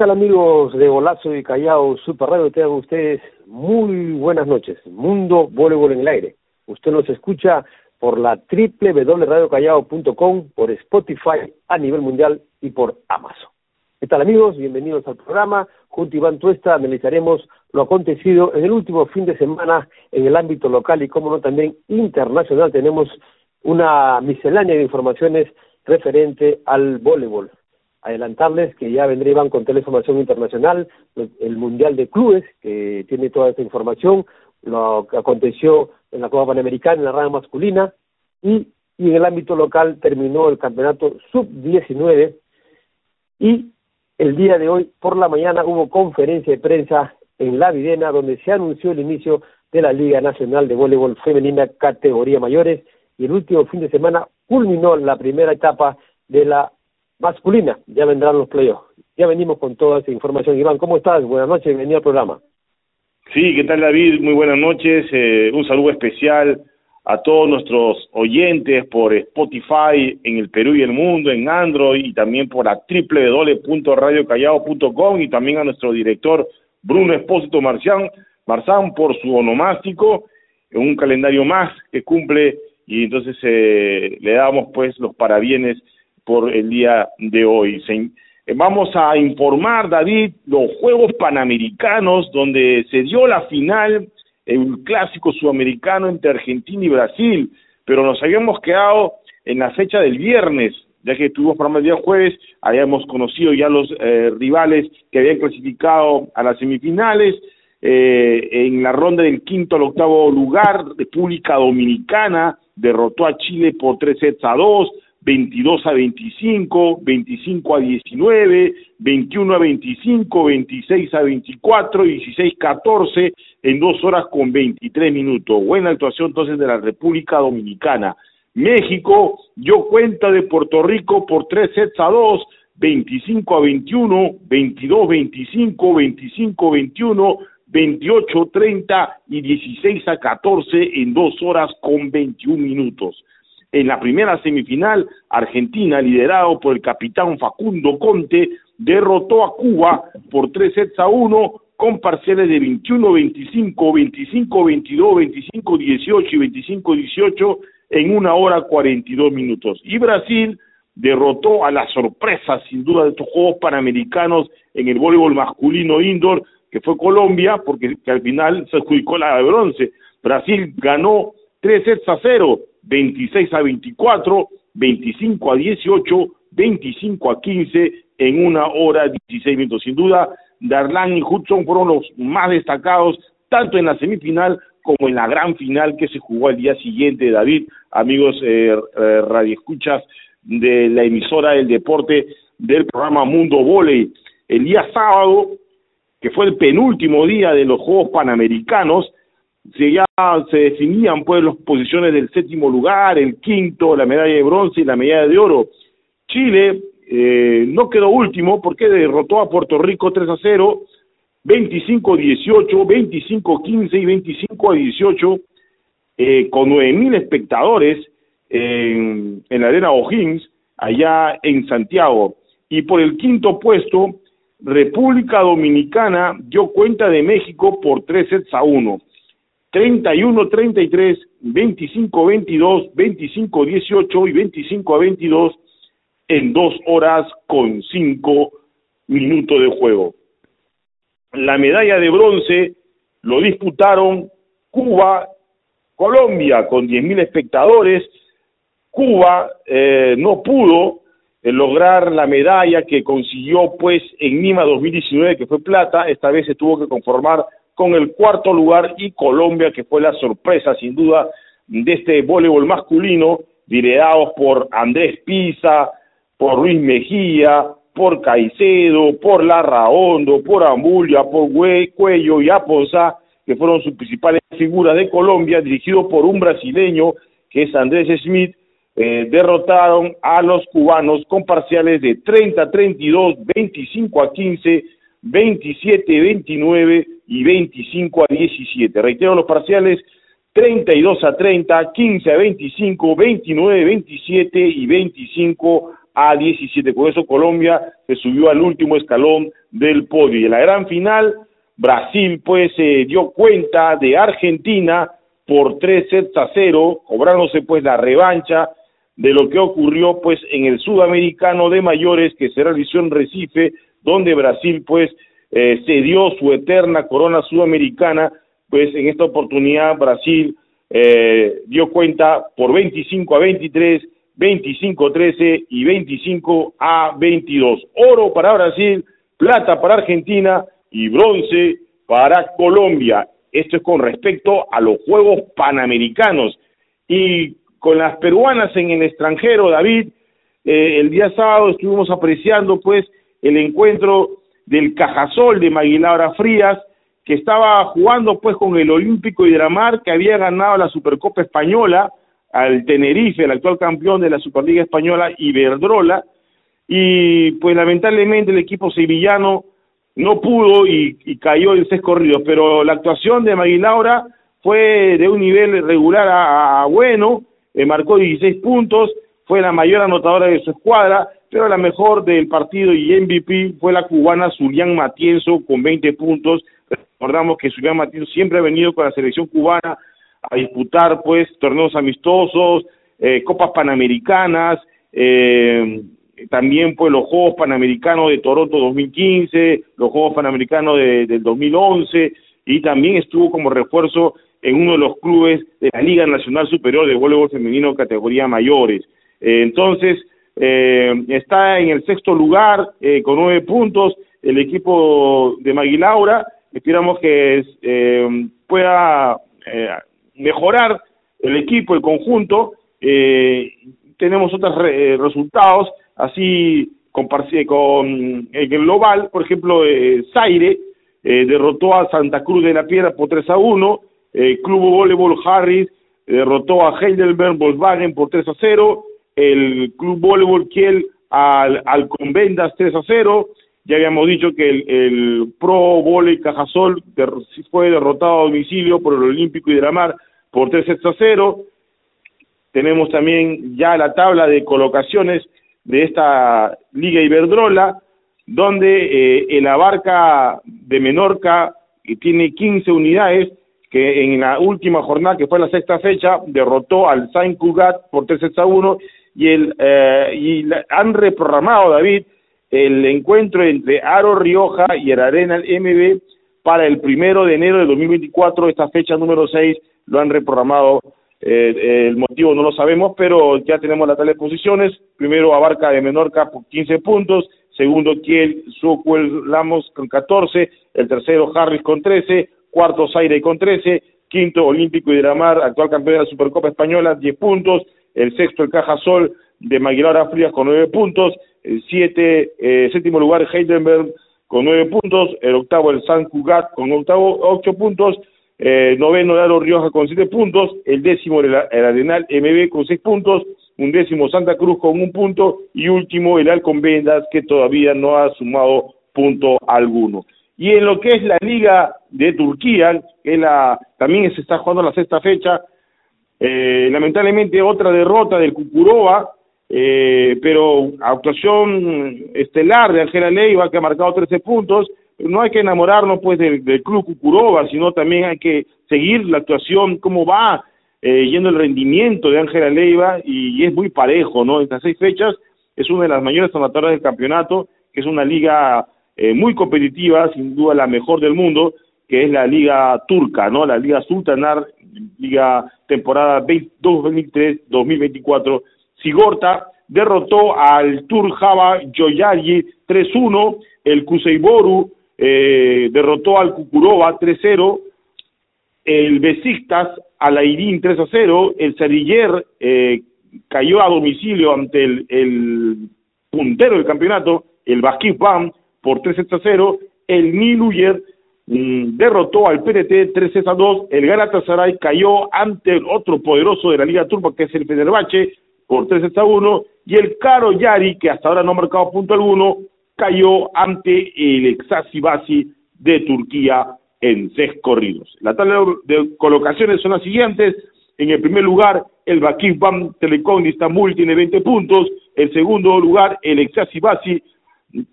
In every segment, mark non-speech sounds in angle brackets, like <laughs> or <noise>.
tal amigos de Golazo y Callao Super Radio? Tengan ustedes muy buenas noches. Mundo Voleibol en el aire. Usted nos escucha por la www.radiocallao.com, por Spotify a nivel mundial y por Amazon. ¿Qué tal amigos? Bienvenidos al programa. Junto a Iván Tuesta analizaremos lo acontecido en el último fin de semana en el ámbito local y, como no, también internacional. Tenemos una miscelánea de informaciones referente al voleibol adelantarles que ya vendrían con información internacional, el Mundial de Clubes, que tiene toda esta información, lo que aconteció en la Copa Panamericana en la rama masculina, y, y en el ámbito local terminó el campeonato sub-19, y el día de hoy, por la mañana, hubo conferencia de prensa en La Videna, donde se anunció el inicio de la Liga Nacional de Voleibol Femenina categoría mayores, y el último fin de semana culminó la primera etapa de la masculina, ya vendrán los playoffs. Ya venimos con toda esa información. Iván, ¿cómo estás? Buenas noches, bienvenido al programa. Sí, ¿qué tal David? Muy buenas noches. Eh, un saludo especial a todos nuestros oyentes por Spotify en el Perú y el mundo, en Android y también por la www.radiocallao.com y también a nuestro director Bruno Espósito Marcián, Marzán por su onomástico, un calendario más que cumple y entonces eh, le damos pues los parabienes por el día de hoy. Eh, vamos a informar, David, los Juegos Panamericanos, donde se dio la final, el clásico sudamericano entre Argentina y Brasil, pero nos habíamos quedado en la fecha del viernes, ya que tuvimos programa el día jueves, habíamos conocido ya los eh, rivales que habían clasificado a las semifinales, eh, en la ronda del quinto al octavo lugar, República Dominicana derrotó a Chile por tres sets a dos, 22 a 25, 25 a 19, 21 a 25, 26 a 24, 16 a 14 en dos horas con 23 minutos. Buena actuación entonces de la República Dominicana. México dio cuenta de Puerto Rico por tres sets a dos, 25 a 21, 22 a 25, 25 a 21, 28 a 30 y 16 a 14 en dos horas con 21 minutos. En la primera semifinal, Argentina, liderado por el capitán Facundo Conte, derrotó a Cuba por tres sets a uno con parciales de 21-25, 25-22, 25-18 y 25-18 en una hora 42 minutos. Y Brasil derrotó a la sorpresa, sin duda, de estos Juegos Panamericanos en el voleibol masculino indoor, que fue Colombia, porque al final se adjudicó la de bronce. Brasil ganó tres sets a cero 26 a 24, 25 a 18, 25 a 15 en una hora 16 minutos. Sin duda, Darlan y Hudson fueron los más destacados tanto en la semifinal como en la gran final que se jugó al día siguiente, David, amigos eh, eh, radioescuchas de la emisora del deporte del programa Mundo Voley. El día sábado, que fue el penúltimo día de los Juegos Panamericanos, se ya se definían pues las posiciones del séptimo lugar, el quinto, la medalla de bronce y la medalla de oro. Chile eh, no quedó último porque derrotó a Puerto Rico 3 a 0, 25 18, 25 15 y 25 a 18 eh, con nueve mil espectadores en, en la arena O'Higgins allá en Santiago. Y por el quinto puesto, República Dominicana dio cuenta de México por tres sets a uno. 31-33, 25-22, 25-18 y 25 a 22 en dos horas con cinco minutos de juego. La medalla de bronce lo disputaron Cuba, Colombia con 10.000 espectadores. Cuba eh, no pudo eh, lograr la medalla que consiguió pues en Lima 2019 que fue plata, esta vez se tuvo que conformar con el cuarto lugar y Colombia, que fue la sorpresa sin duda de este voleibol masculino, liderados por Andrés Pisa, por Luis Mejía, por Caicedo, por Larraondo, por Ambulia, por Cuello y Aponza, que fueron sus principales figuras de Colombia, dirigido por un brasileño que es Andrés Smith, eh, derrotaron a los cubanos con parciales de 30-32, 25 a 15, 27-29 y 25 a 17. Reitero los parciales 32 a 30, 15 a 25, 29 a 27 y 25 a 17. Con eso Colombia se subió al último escalón del podio. Y en la gran final, Brasil pues se dio cuenta de Argentina por tres sets a cero, cobrándose pues la revancha de lo que ocurrió pues en el sudamericano de mayores que se realizó en Recife, donde Brasil pues eh, se dio su eterna corona sudamericana, pues en esta oportunidad Brasil eh, dio cuenta por 25 a 23, 25 a 13 y 25 a 22. Oro para Brasil, plata para Argentina y bronce para Colombia. Esto es con respecto a los Juegos Panamericanos. Y con las peruanas en el extranjero, David, eh, el día sábado estuvimos apreciando pues el encuentro del Cajasol de Maguilaura Frías, que estaba jugando pues con el Olímpico Hidramar, que había ganado la Supercopa Española al Tenerife, el actual campeón de la Superliga Española, Iberdrola, y pues lamentablemente el equipo sevillano no pudo y, cayó en seis corridos, pero la actuación de Maguilaura fue de un nivel regular a, bueno, eh, marcó 16 puntos, fue la mayor anotadora de su escuadra, pero la mejor del partido y MVP fue la cubana Zulián Matienzo con 20 puntos. Recordamos que Zulián Matienzo siempre ha venido con la selección cubana a disputar pues torneos amistosos, eh, copas panamericanas, eh, también pues los Juegos Panamericanos de Toronto 2015, los Juegos Panamericanos de, del 2011 y también estuvo como refuerzo en uno de los clubes de la Liga Nacional Superior de Voleibol Femenino categoría mayores. Eh, entonces, eh, está en el sexto lugar eh, con nueve puntos el equipo de Maguilaura. Esperamos que eh, pueda eh, mejorar el equipo, el conjunto. Eh, tenemos otros resultados, así con, con el global, por ejemplo, Zaire derrotó a Santa Cruz de la Piedra por 3 a 1, el Club Voleibol Harris derrotó a Heidelberg Volkswagen por 3 a 0, el Club Voleibol Kiel al, al Convendas 3 a 0. Ya habíamos dicho que el, Pro Voley Cajasol fue derrotado a domicilio por el Olímpico y de la Mar por 3 a 0. Tenemos también ya la tabla de colocaciones de esta Liga Iberdrola, donde eh, el Abarca de Menorca tiene 15 unidades, que en la última jornada, que fue la sexta fecha, derrotó al Saint Cugat por 3 a 1 y, el, eh, y han reprogramado, David, el encuentro entre Aro Rioja y el Arena MB para el primero de enero de 2024, esta fecha número 6 lo han reprogramado, eh, el motivo no lo sabemos, pero ya tenemos la tabla de posiciones, primero Abarca de Menorca por 15 puntos, segundo Kiel Sucuel Lamos con 14, el tercero Harris con 13, cuarto Zaire con 13, quinto Olímpico y Dramar, actual campeón de la Supercopa Española, 10 puntos, el sexto el Cajasol de Maguilar Frías con nueve puntos, el siete, eh, séptimo lugar Heidelberg con nueve puntos, el octavo el San Cugat con octavo, ocho puntos, eh, noveno Aro Rioja con siete puntos, el décimo el, Arenal MB con seis puntos, un décimo Santa Cruz con un punto y último el Alcon Vendas que todavía no ha sumado punto alguno. Y en lo que es la Liga de Turquía, que la, también se está jugando la sexta fecha, eh, lamentablemente otra derrota del Cucuroba, eh, pero actuación estelar de Ángela Leiva que ha marcado 13 puntos. No hay que enamorarnos pues del, club Cucuroba, sino también hay que seguir la actuación, cómo va eh, yendo el rendimiento de Ángela Leiva y, es muy parejo, ¿no? Estas seis fechas es una de las mayores tomadoras del campeonato, que es una liga eh, muy competitiva, sin duda la mejor del mundo, que es la liga turca, ¿no? La liga sultanar Liga temporada 2023-2024. Sigorta derrotó al Tur Java Joyari 3-1, el Kuseiboru eh, derrotó al Kukurova 3-0, el Besiktas al Airin 3-0, el Sariller eh, cayó a domicilio ante el, el puntero del campeonato, el Baskip Bam, por 3-0, el Niluyer derrotó al PNT 3 a 2, el Galatasaray cayó ante el otro poderoso de la Liga Turca que es el Fenerbahce por 3 a 1 y el Caro Yari que hasta ahora no ha marcado punto alguno cayó ante el Exasibasi de Turquía en seis corridos. La tabla de colocaciones son las siguientes. En el primer lugar, el Bakif Bam Telecom de Estambul tiene 20 puntos. En segundo lugar, el Exasibasi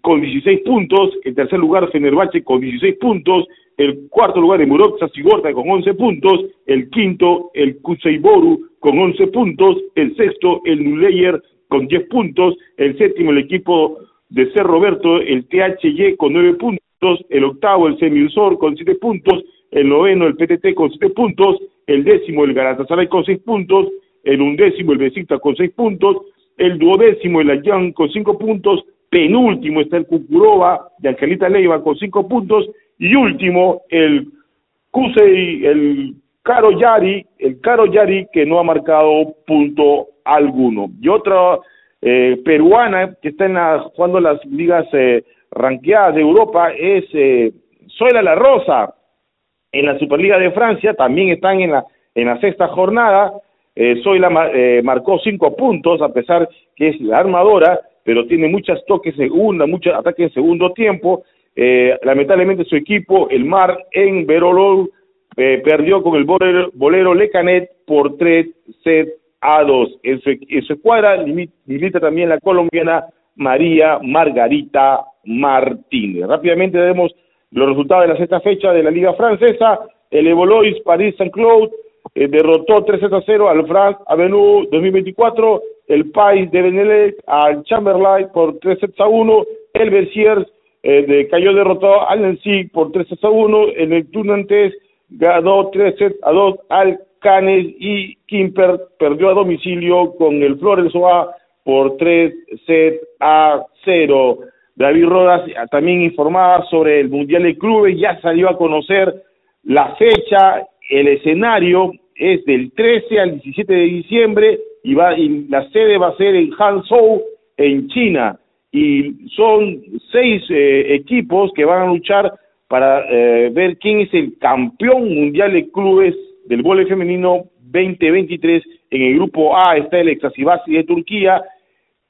con 16 puntos, el tercer lugar Fenerbahce con 16 puntos, el cuarto lugar Murok Sigorta con 11 puntos, el quinto el Kuseiboru con 11 puntos, el sexto el Nuleyer con 10 puntos, el séptimo el equipo de Ser Roberto, el THY con 9 puntos, el octavo el Semiusor con 7 puntos, el noveno el PTT con 7 puntos, el décimo el Galatasaray con 6 puntos, el undécimo el Besiktas con 6 puntos, el duodécimo el Ayán con 5 puntos, penúltimo está el Cucurova de Angelita Leiva con 5 puntos y último el Cusey, el Caro Yari, el Caro Yari que no ha marcado punto alguno. Y otra eh, peruana que está en la, jugando las ligas eh, ranqueadas de Europa es eh, Zoila La Rosa. En la Superliga de Francia también están en la, en la sexta jornada. Eh, Zoila eh, marcó cinco puntos, a pesar que es la armadora, pero tiene muchos toques segunda, muchos ataques en segundo tiempo. Eh, lamentablemente su equipo, el Mar en Verolol, eh, perdió con el bolero, bolero Lecanet por 3 set a 2. En su, en su escuadra milita también la colombiana María Margarita Martínez. Rápidamente vemos los resultados de la sexta fecha de la Liga Francesa. El Evolois Paris Saint-Claude eh, derrotó 3 a 0 al France Avenue 2024. El Pais de Benelec al Chamberlain por 3 sets a 1. El Berciers eh, de, cayó derrotado al Nancy por 3 sets a 1. En el Tunantes ganó 3 sets a 2 al Canes y Kimper perdió a domicilio con el Flores Oa por 3 sets a 0. David Rodas también informaba sobre el Mundial de Clubes, ya salió a conocer la fecha, el escenario es del 13 al 17 de diciembre y, va, y la sede va a ser en Hangzhou, en China. Y son seis eh, equipos que van a luchar para eh, ver quién es el campeón mundial de clubes del voleibol femenino 2023. En el grupo A está el Exasibasi de Turquía,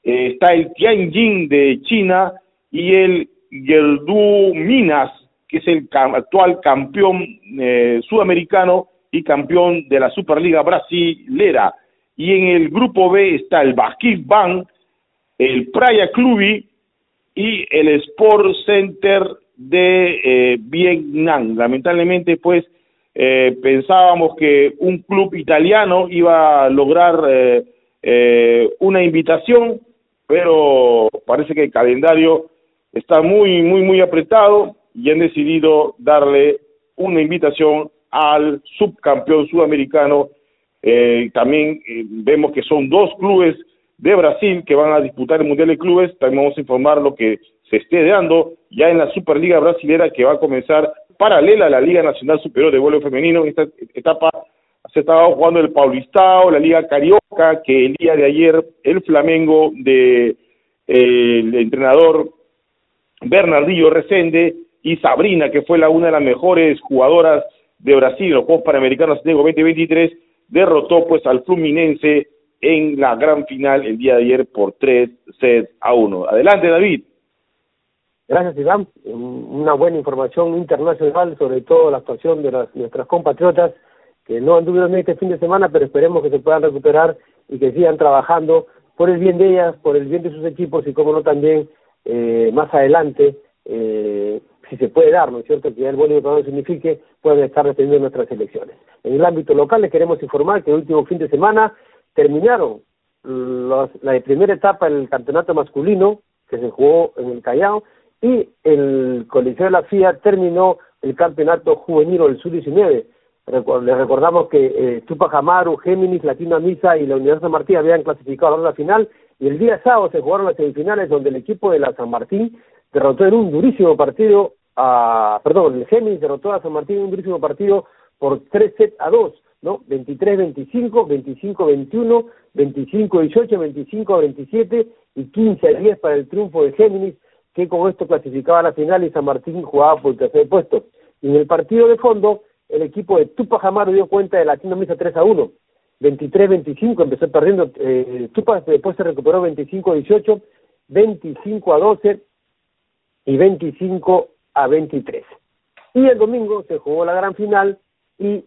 eh, está el Tianjin de China y el Gerdu Minas, que es el actual campeón eh, sudamericano y campeón de la Superliga Brasilera. Y en el grupo B está el Basquet Bank, el Praia Clubi y el Sport Center de eh, Vietnam. Lamentablemente, pues, eh, pensábamos que un club italiano iba a lograr eh, eh, una invitación, pero parece que el calendario está muy, muy, muy apretado y han decidido darle una invitación al subcampeón sudamericano. Eh, también eh, vemos que son dos clubes de Brasil que van a disputar el Mundial de Clubes. También vamos a informar lo que se esté dando ya en la Superliga Brasilera que va a comenzar paralela a la Liga Nacional Superior de Vuelo Femenino. En esta etapa se estaba jugando el Paulistao, la Liga Carioca, que el día de ayer el Flamengo de eh, el entrenador Bernardillo Resende y Sabrina, que fue la una de las mejores jugadoras de Brasil, los Juegos Panamericanos de 2023, derrotó pues al Fluminense en la gran final el día de ayer por tres sets a uno. Adelante, David. Gracias, Iván. Una buena información internacional, sobre todo la actuación de las, nuestras compatriotas que no anduvieron este fin de semana, pero esperemos que se puedan recuperar y que sigan trabajando por el bien de ellas, por el bien de sus equipos y, como no, también eh, más adelante, eh, si se puede dar, ¿no es cierto?, que el buen no signifique, pueden estar defendiendo nuestras elecciones. En el ámbito local les queremos informar que el último fin de semana terminaron los, la primera etapa del campeonato masculino que se jugó en el Callao y el Coliseo de la FIA terminó el campeonato juvenil o el sub-19. Les recordamos que eh, Tupac Amaru, Géminis, Latino Misa y la Universidad San Martín habían clasificado a la final y el día sábado se jugaron las semifinales donde el equipo de la San Martín derrotó en un durísimo partido a, perdón, el Géminis derrotó a San Martín en un durísimo partido por 3 sets a 2, ¿no? 23-25, 25-21, 25-18, 25-27 y 15-10 para el triunfo de Géminis, que con esto clasificaba a la final y San Martín jugaba por el tercer puesto. Y en el partido de fondo, el equipo de Tupac Amaru dio cuenta de Latino Misa 3 a 1. 23-25, empezó perdiendo, eh, Tupac después se recuperó 25-18, 25 a 12 y 25 a 23. Y el domingo se jugó la gran final y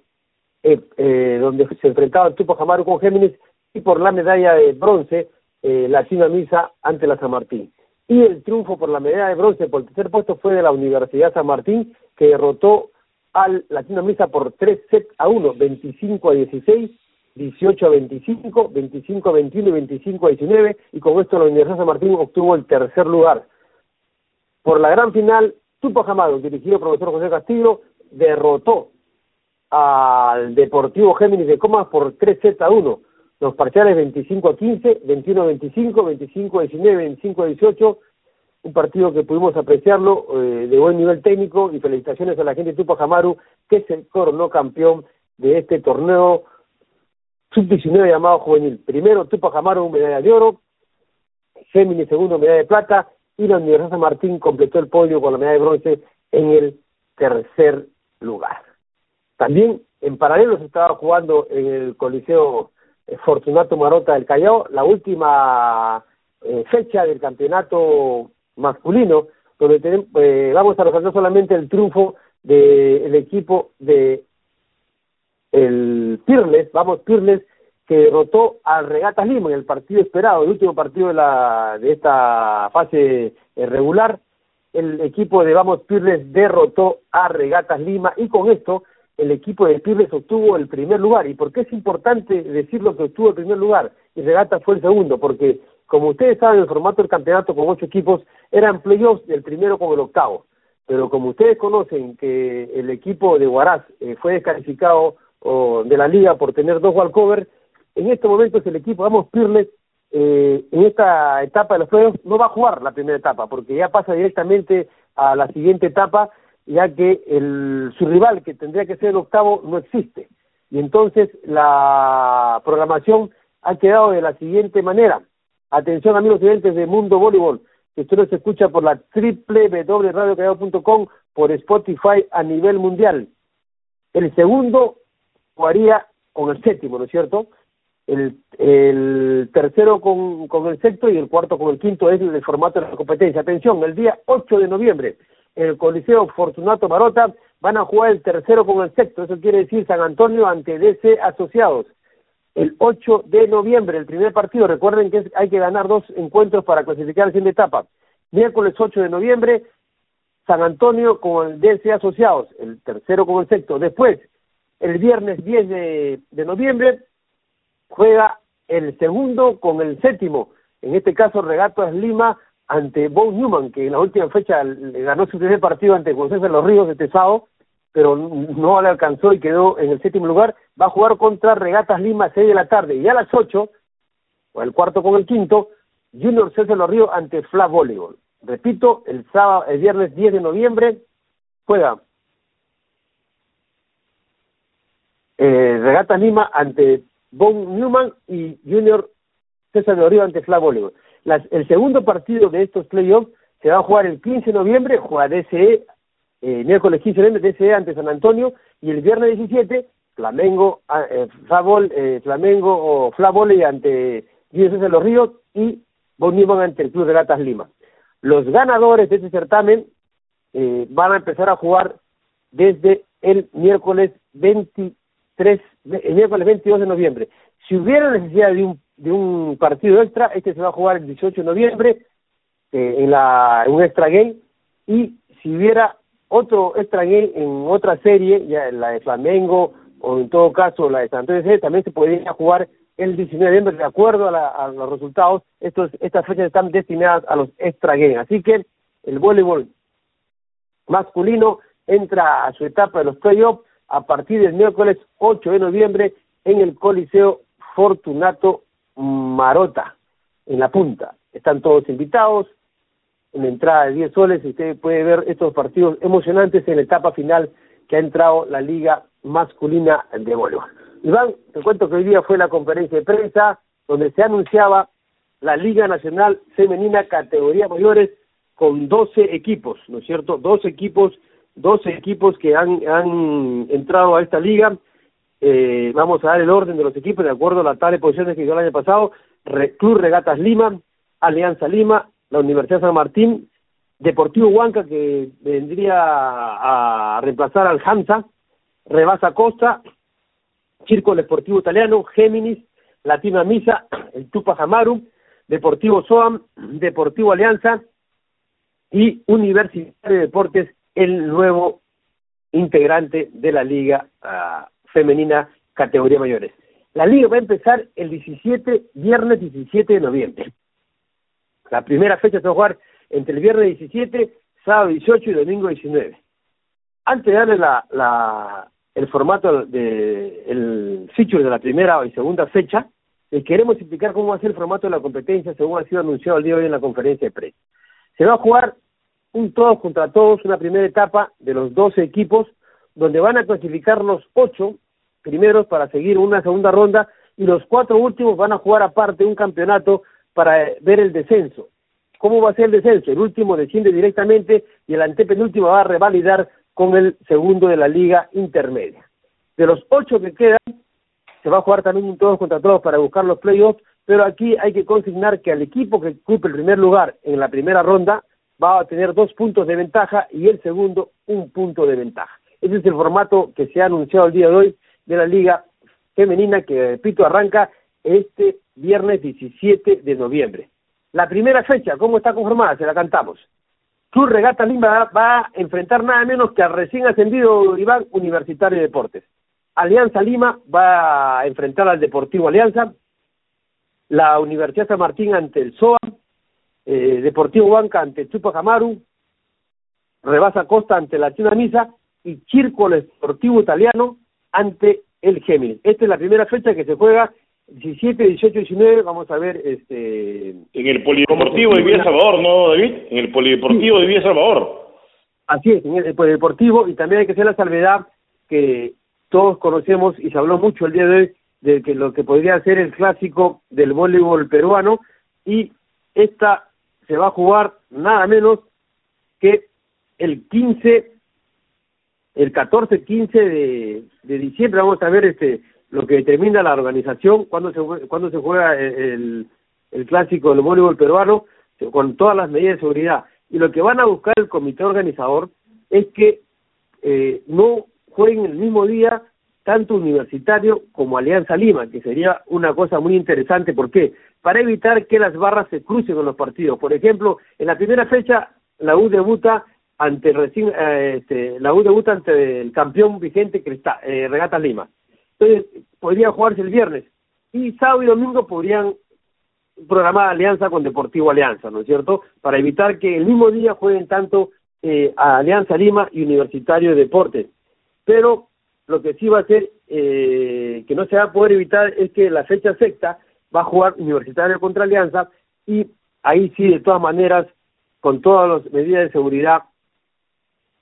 eh, eh, donde se enfrentaba Tupo Amaru con Géminis y por la medalla de bronce eh, la China Misa ante la San Martín. Y el triunfo por la medalla de bronce por el tercer puesto fue de la Universidad San Martín, que derrotó al Latino Misa por 3 sets a 1, 25 a 16, 18 a 25, 25 a 21 y 25 a 19, y con esto la Universidad San Martín obtuvo el tercer lugar. Por la gran final, Tupac Amado, dirigido por el profesor José Castillo, derrotó al Deportivo Géminis de Comas por 3 sets a 1. Los parciales 25 a 15, 21 a 25, 25 a 19, 25 a 18. Un partido que pudimos apreciarlo eh, de buen nivel técnico y felicitaciones a la gente de Tupac Amaru que se coronó campeón de este torneo sub-19 llamado juvenil. Primero Tupac Amaru medalla de oro, Géminis segundo medalla de plata y la Universidad San Martín completó el podio con la medalla de bronce en el tercer lugar. También en paralelo se estaba jugando en el Coliseo eh, Fortunato Marota del Callao la última eh, fecha del campeonato masculino, donde tenemos, eh, vamos a resaltar solamente el triunfo del equipo de el Pirles, vamos Pirles, que derrotó al Regatas Lima en el partido esperado, el último partido de, la, de esta fase regular. El equipo de Vamos Pirles derrotó a Regatas Lima y con esto el equipo de Pirles obtuvo el primer lugar. ¿Y por qué es importante decirlo que obtuvo el primer lugar y Regata fue el segundo? Porque, como ustedes saben, el formato del campeonato con ocho equipos eran playoffs del primero con el octavo. Pero como ustedes conocen que el equipo de Huaraz eh, fue descalificado de la liga por tener dos walkovers, en este momento es el equipo, vamos, Pirles, eh, en esta etapa de los playoffs no va a jugar la primera etapa, porque ya pasa directamente a la siguiente etapa ya que el, su rival, que tendría que ser el octavo, no existe. Y entonces la programación ha quedado de la siguiente manera. Atención amigos oyentes de Mundo Voleibol, que usted se escucha por la www.radiocallao.com, por Spotify a nivel mundial. El segundo jugaría con el séptimo, ¿no es cierto? El, tercero con, con el sexto y el cuarto con el quinto es el formato de la competencia. Atención, el día 8 de noviembre el Coliseo Fortunato Marota, van a jugar el tercero con el sexto, eso quiere decir San Antonio ante DC Asociados. El 8 de noviembre, el primer partido, recuerden que hay que ganar dos encuentros para clasificar la siguiente etapa. Miércoles 8 de noviembre, San Antonio con el DC Asociados, el tercero con el sexto. Después, el viernes 10 de, de noviembre, juega el segundo con el séptimo, en este caso Regatas Lima ante Bo Newman, que en la última fecha le ganó su primer partido ante José de los Ríos de Tesado, pero no le alcanzó y quedó en el séptimo lugar, va a jugar contra Regatas Lima a 6 de la tarde. Y a las 8, o el cuarto con el quinto, Junior César Los Ríos ante Fla Voleibol. Repito, el sábado, el viernes 10 de noviembre, juega eh, Regatas Lima ante Bon Newman y Junior César de Ríos ante Fla Voleibol el segundo partido de estos playoffs se va a jugar el 15 de noviembre, juega DCE, eh, miércoles 15 de noviembre, DCE ante San Antonio, y el viernes 17, Flamengo, ah, eh, eh, Flamengo o Flavole ante Díaz de los Ríos y Bonimón ante el Club de Gatas Lima. Los ganadores de este certamen eh, van a empezar a jugar desde el miércoles 23, el miércoles 22 de noviembre. Si hubiera necesidad de un de un partido extra, este se va a jugar el 18 de noviembre eh, en, la, un extra game, y si hubiera otro extra game en otra serie, ya en la de Flamengo o en todo caso la de San Antonio también se podría jugar el 19 de noviembre, de acuerdo a, los resultados, estos, estas fechas están destinadas a los extra games, así que el voleibol masculino entra a su etapa de los playoffs a partir del miércoles 8 de noviembre en el Coliseo Fortunato Marota, en la punta. Están todos invitados, en la entrada de 10 soles, usted puede ver estos partidos emocionantes en la etapa final que ha entrado la Liga Masculina de Voleibol. Iván, te cuento que hoy día fue la conferencia de prensa donde se anunciaba la Liga Nacional Femenina Categoría Mayores con 12 equipos, ¿no es cierto? 12 equipos, 12 equipos que han, entrado a esta liga eh, vamos a dar el orden de los equipos de acuerdo a la tabla de posiciones que dio el año pasado. Club Regatas Lima, Alianza Lima, la Universidad San Martín, Deportivo Huanca, que vendría a reemplazar al Hansa, Rebasa Costa, Circo Deportivo Italiano, Géminis, Latina Misa, el Tupac Amaru, Deportivo Soam, Deportivo Alianza, y Universitario de Deportes, el nuevo integrante de la Liga uh, Femenina Categoría Mayores. La liga va a empezar el 17, viernes 17 de noviembre. La primera fecha se va a jugar entre el viernes 17, sábado 18 y domingo 19. Antes de darle la, la, el formato de feature de la primera y segunda fecha, les queremos explicar cómo va a ser el formato de la competencia según ha sido anunciado el día de hoy en la conferencia de prensa. Se va a jugar un todos contra todos, una primera etapa de los 12 equipos, donde van a clasificar los ocho primeros para seguir una segunda ronda y los cuatro últimos van a jugar aparte un campeonato para ver el descenso. ¿Cómo va a ser el descenso? El último desciende directamente y el antepenúltimo va a revalidar con el segundo de la liga intermedia. De los ocho que quedan, se va a jugar también un todos contra todos para buscar los playoffs, pero aquí hay que consignar que al equipo que ocupe el primer lugar en la primera ronda va a tener dos puntos de ventaja y el segundo un punto de ventaja. Ese es el formato que se ha anunciado el día de hoy de la Liga Femenina que, repito, arranca este viernes 17 de noviembre. La primera fecha, ¿cómo está conformada? Se la cantamos. Club Regata Lima va a enfrentar nada menos que al recién ascendido Iván Universitario de Deportes. Alianza Lima va a enfrentar al Deportivo Alianza. La Universidad San Martín ante el SOA. Eh, Deportivo Banca ante Chupa Camaru. Rebasa Costa ante la China Misa. Y Círculo Deportivo Italiano ante el Géminis. Esta es la primera fecha que se juega 17, 18, 19, vamos a ver este en el Polideportivo de Villa Salvador, ¿no, David? En el Polideportivo de Villa Salvador. Así es, en el Polideportivo y también hay que hacer la salvedad que todos conocemos y se habló mucho el día de hoy de que lo que podría ser el clásico del voleibol peruano y esta se va a jugar nada menos que el 15 el 14, 15 de, diciembre. Vamos a ver este lo que determina la organización cuando se cuando se juega el, el clásico del voleibol peruano con todas las medidas de seguridad. Y lo que van a buscar el comité organizador es que eh, no jueguen el mismo día tanto Universitario como Alianza Lima, que sería una cosa muy interesante. ¿Por qué? Para evitar que las barras se crucen con los partidos. Por ejemplo, en la primera fecha la U debuta ante recién, eh, este, la U debuta ante el campeón vigente está, eh, Regata Lima. Entonces, podría jugarse el viernes. Y sábado y domingo podrían programar alianza con Deportivo Alianza, ¿no es cierto? Para evitar que el mismo día jueguen tanto eh, Alianza Lima y Universitario de Deportes. Pero lo que sí va a ser, eh, que no se va a poder evitar, es que la fecha sexta va a jugar Universitario contra Alianza y ahí sí, de todas maneras, con todas las medidas de seguridad,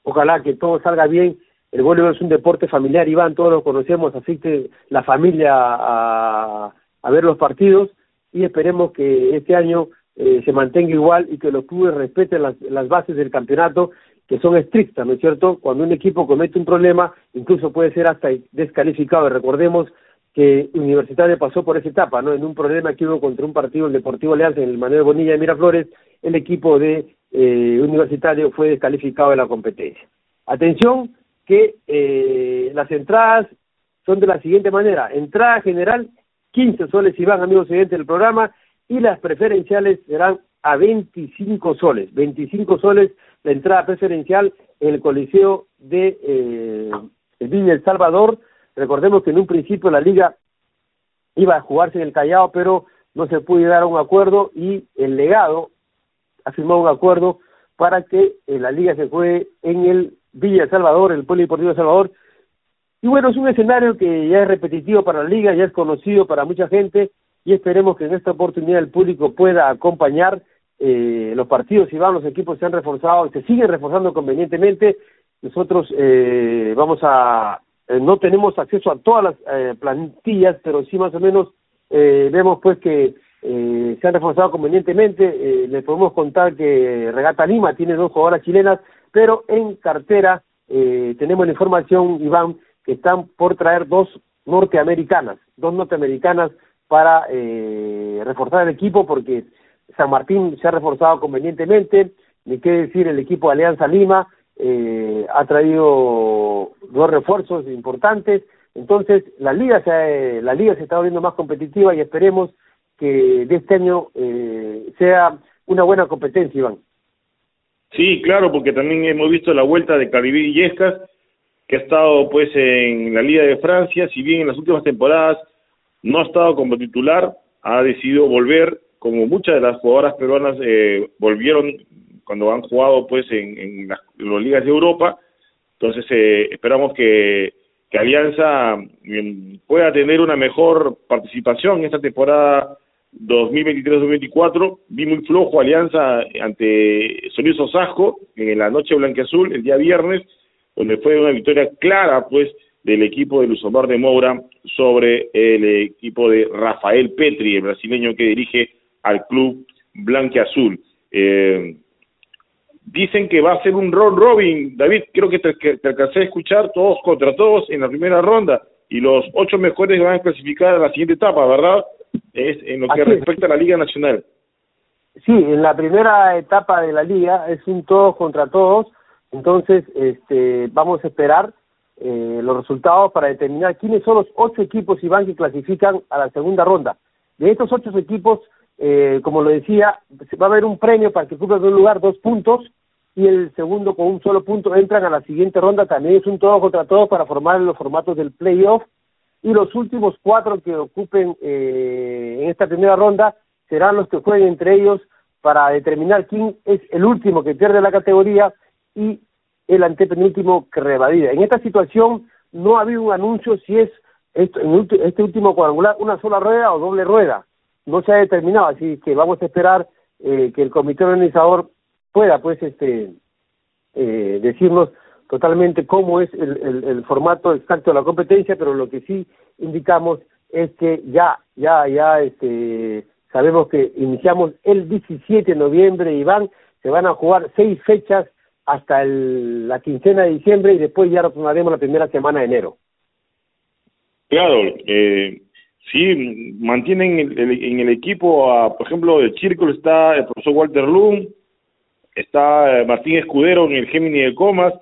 ojalá que todo salga bien. El voleibol es un deporte familiar, Iván, todos lo conocemos, asiste la familia a, a ver los partidos y esperemos que este año eh, se mantenga igual y que los clubes respeten las, las bases del campeonato que son estrictas, ¿no es cierto? Cuando un equipo comete un problema, incluso puede ser hasta descalificado. Recordemos que Universitario pasó por esa etapa, ¿no? En un problema que hubo contra un partido, el Deportivo Alianza, en el Manuel Bonilla de Miraflores, el equipo de eh, Universitario fue descalificado de la competencia. Atención que eh, las entradas son de la siguiente manera. Entrada general, 15 soles si van, amigos oyentes del programa, y las preferenciales serán a 25 soles. 25 soles la entrada preferencial en el Coliseo de eh, el Viña El Salvador. Recordemos que en un principio la liga iba a jugarse en el Callao, pero no se pudo llegar a un acuerdo y el legado ha firmado un acuerdo para que eh, la liga se juegue en el Villa El Salvador, el Polideportivo de Salvador. Y bueno, es un escenario que ya es repetitivo para la liga, ya es conocido para mucha gente y esperemos que en esta oportunidad el público pueda acompañar eh, los partidos, si van los equipos se han reforzado, y se siguen reforzando convenientemente, nosotros eh, vamos a, eh, no tenemos acceso a todas las eh, plantillas, pero sí más o menos eh, vemos pues que se han reforzado convenientemente, les podemos contar que Regata Lima tiene dos jugadoras chilenas, pero en cartera tenemos la información, Iván, que están por traer dos norteamericanas, dos norteamericanas para reforzar el equipo porque San Martín se ha reforzado convenientemente, ni qué decir el equipo de Alianza Lima, eh, ha traído dos refuerzos importantes, entonces la liga se, la liga se está volviendo más competitiva y esperemos que de este año eh, sea una buena competencia, Iván. Sí, claro, porque también hemos visto la vuelta de Caribe Illescas, que ha estado pues en la Liga de Francia, si bien en las últimas temporadas no ha estado como titular, ha decidido volver, como muchas de las jugadoras peruanas eh, volvieron cuando han jugado pues en, en las, ligas de Europa, entonces eh, esperamos que, que Alianza mm, pueda tener una mejor participación en esta temporada 2023-2024. Vi muy flojo Alianza ante Solís Osasco en la noche blanqueazul el día viernes, donde fue una victoria clara, pues, del equipo de Luzomar de Moura sobre el equipo de Rafael Petri, el brasileño que dirige al club blanqueazul. Eh, dicen que va a ser un round robin, David, creo que te, que te alcancé a escuchar todos contra todos en la primera ronda y los ocho mejores van a clasificar a la siguiente etapa, ¿verdad? es en lo que respecta a la Liga Nacional. Sí, en la primera etapa de la liga es un todos contra todos, entonces este, vamos a esperar eh, los resultados para determinar quiénes son los ocho equipos, Iván, que clasifican a la segunda ronda. De estos ocho equipos, eh, como lo decía, va a haber un premio para que ocupe un lugar, dos puntos, y el segundo con un solo punto entran a la siguiente ronda. También es un todo contra todos para formar los formatos del playoff y los últimos cuatro que ocupen eh, en esta primera ronda serán los que jueguen entre ellos para determinar quién es el último que pierde la categoría y el antepenúltimo que revalida. En esta situación no ha habido un anuncio si es esto, este último cuadrangular una sola rueda o doble rueda. No se ha determinado, así que vamos a esperar eh, que el comité organizador pueda pues este eh, decirnos totalmente cómo es el, el, el, formato exacto de la competencia, pero lo que sí indicamos es que ya, ya, ya este, sabemos que iniciamos el 17 de noviembre, Iván, se van a jugar seis fechas hasta el, la quincena de diciembre y después ya retornaremos la primera semana de enero. Claro, eh, sí, mantienen en el, en el equipo, a, por ejemplo, el Círculo está el profesor Walter Lum, está eh, Martín Escudero en el Géminis de Comas,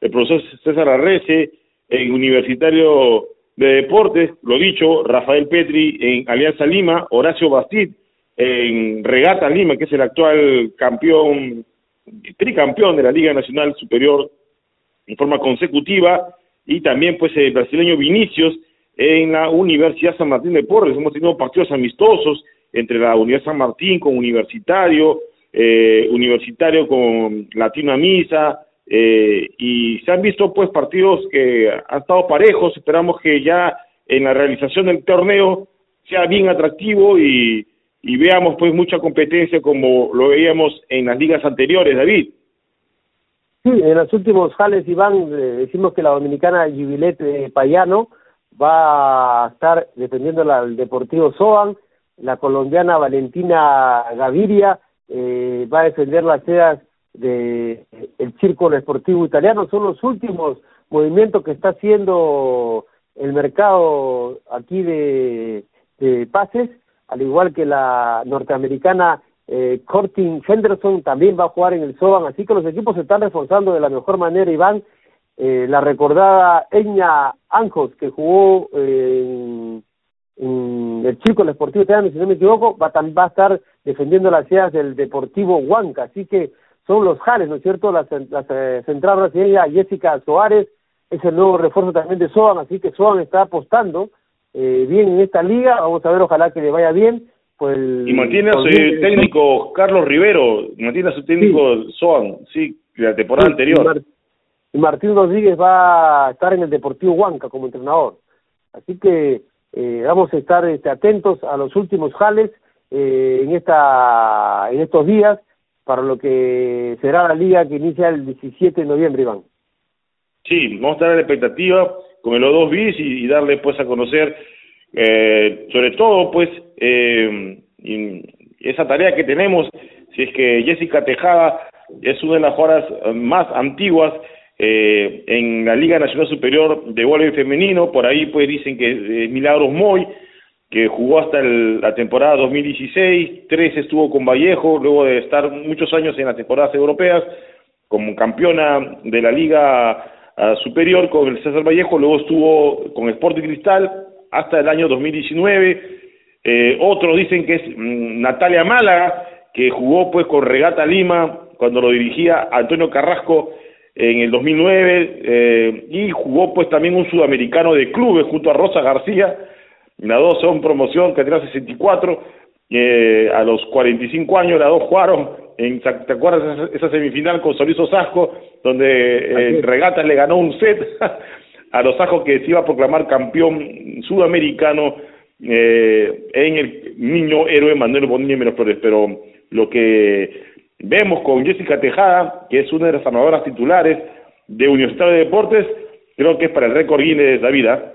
el profesor César Arrece, en Universitario de Deportes, lo dicho, Rafael Petri en Alianza Lima, Horacio Bastit en Regata Lima, que es el actual campeón, tricampeón de la Liga Nacional Superior en forma consecutiva, y también pues el brasileño Vinicius en la Universidad San Martín de Porres. Hemos tenido partidos amistosos entre la Universidad San Martín con Universitario, eh, Universitario con Latino Misa, eh, y se han visto pues partidos que han estado parejos, esperamos que ya en la realización del torneo sea bien atractivo y, y veamos pues mucha competencia como lo veíamos en las ligas anteriores, David. Sí, en los últimos jales, Iván, eh, decimos que la dominicana Jubilete Payano va a estar defendiendo al Deportivo Soan, la colombiana Valentina Gaviria eh, va a defender las sedas de el círculo esportivo italiano. Son los últimos movimientos que está haciendo el mercado aquí de, de pases al igual que la norteamericana eh, Corting Henderson también va a jugar en el Soban así que los equipos se están reforzando de la mejor manera Iván eh, la recordada Eña Anjos que jugó en, en el Círculo Esportivo Italiano, si no me equivoco, va, va a estar defendiendo las ideas del Deportivo Huanca. Así que son los Jales, ¿no es cierto? La, la eh, central brasileña Jessica Soares es el nuevo refuerzo también de Soan, así que Soan está apostando eh, bien en esta liga, vamos a ver, ojalá que le vaya bien. Pues y mantiene a su técnico Carlos Rivero, mantiene a su técnico sí. Soan, sí, la temporada anterior. Y, Martín Rodríguez va a estar en el Deportivo Huanca como entrenador. Así que eh, vamos a estar este, atentos a los últimos jales eh, en esta en estos días para lo que será la liga que inicia el 17 de noviembre, Iván. Sí, vamos a estar en la expectativa con el O2 bis y, darle pues a conocer, eh, sobre todo pues, eh, esa tarea que tenemos, si es que Jessica Tejada es una de las jugadoras más antiguas eh, en la Liga Nacional Superior de Voleibol Femenino, por ahí pues dicen que eh, Milagros Moy, que jugó hasta el, la temporada 2016, tres estuvo con Vallejo, luego de estar muchos años en las temporadas europeas, como campeona de la Liga uh, Superior con el César Vallejo, luego estuvo con Sporting Cristal hasta el año 2019. Eh, otros dicen que es mm, Natalia Málaga, que jugó pues con Regata Lima cuando lo dirigía Antonio Carrasco en el 2009 eh, y jugó pues también un sudamericano de clubes junto a Rosa García, las dos son promoción que tenía 64, eh, a los 45 años. Las dos jugaron, en, ¿te acuerdas esa, semifinal con Solís Osasco, donde en regatas le ganó un set <laughs> a los Osasco que se iba a proclamar campeón sudamericano eh, en el niño héroe Manuel Bonilla Menos Flores, pero lo que Vemos con Jessica Tejada, que es una de las armadoras titulares de Universidad de Deportes, creo que es para el récord Guinness de la vida.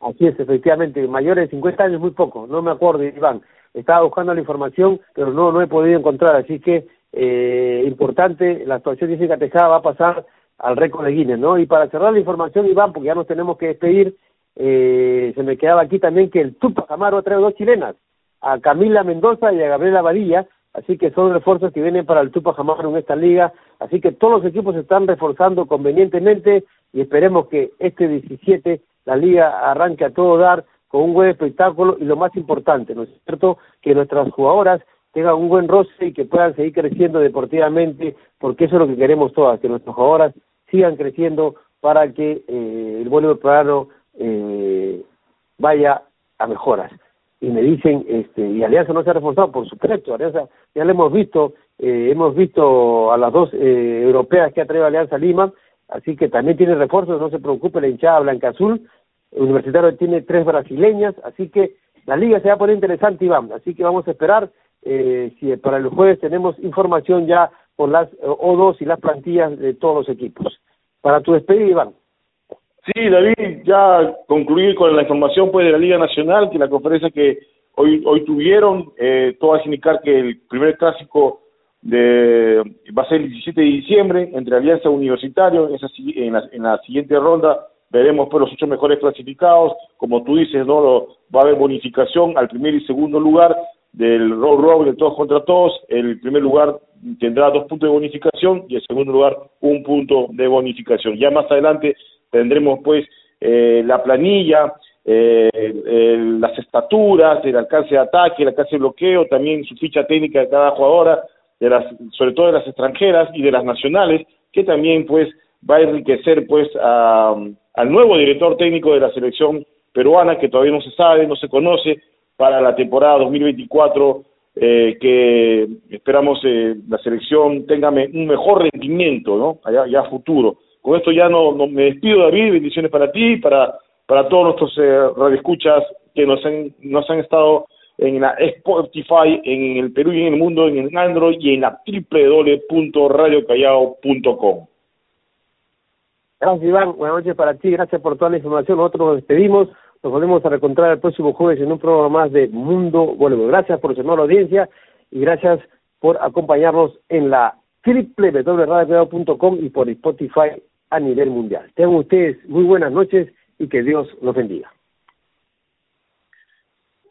Así es, efectivamente, mayores de 50 años muy poco, no me acuerdo, Iván. Estaba buscando la información, pero no, no he podido encontrar, así que eh, importante, la actuación de Jessica Tejada va a pasar al récord de Guinness, ¿no? Y para cerrar la información, Iván, porque ya nos tenemos que despedir, eh, se me quedaba aquí también que el Tupac Amaro trae dos chilenas, a Camila Mendoza y a Gabriela Badilla, así que son refuerzos que vienen para el Tupac Amaru en esta liga, así que todos los equipos se están reforzando convenientemente y esperemos que este 17 la liga arranque a todo dar con un buen espectáculo y lo más importante, ¿no es cierto?, que nuestras jugadoras tengan un buen roce y que puedan seguir creciendo deportivamente, porque eso es lo que queremos todas, que nuestras jugadoras sigan creciendo para que eh, el vuelo peruano eh, vaya a mejoras y me dicen, este, y Alianza no se ha reforzado, por supuesto, Alianza, ya lo hemos visto, eh, hemos visto a las dos eh, europeas que ha traído Alianza Lima, así que también tiene refuerzos, no se preocupe la hinchada blanca azul, universitario tiene tres brasileñas, así que la liga se va a poner interesante, Iván, así que vamos a esperar, eh, si para el jueves tenemos información ya por las O2 y las plantillas de todos los equipos. Para tu despedida, Iván. Sí, David, ya concluir con la información pues de la Liga Nacional, que la conferencia que hoy hoy tuvieron, eh, todo va a indicar que el primer clásico de va a ser el 17 de diciembre entre Alianza Universitario, esa, en, la, en la siguiente ronda veremos pues los ocho mejores clasificados, como tú dices, no va a haber bonificación al primer y segundo lugar del roll roll de todos contra todos, el primer lugar tendrá dos puntos de bonificación y el segundo lugar un punto de bonificación. Ya más adelante tendremos pues eh, la planilla, eh, las estaturas, el alcance de ataque, el alcance de bloqueo, también su ficha técnica de cada jugadora, de las, sobre todo de las extranjeras y de las nacionales, que también pues va a enriquecer pues al nuevo director técnico de la selección peruana, que todavía no se sabe, no se conoce, para la temporada 2024, eh, que esperamos eh, la selección tenga un mejor rendimiento, ¿no? Allá, ya futuro. Con esto ya no, me despido, David. Bendiciones para ti, para, para todos nuestros eh, radioescuchas que nos han, nos han estado en la Spotify, en el Perú y en el mundo, en el Android y en la www.radiocallao.com. Gracias, Iván. Buenas noches para ti. Gracias por toda la información. Nosotros nos despedimos. Nos volvemos a reencontrar el próximo jueves en un programa más de Mundo Vuelvo. Gracias por su la audiencia y gracias por acompañarnos en la www.radiocallao.com y por Spotify a nivel mundial. Tengan ustedes muy buenas noches y que Dios los bendiga.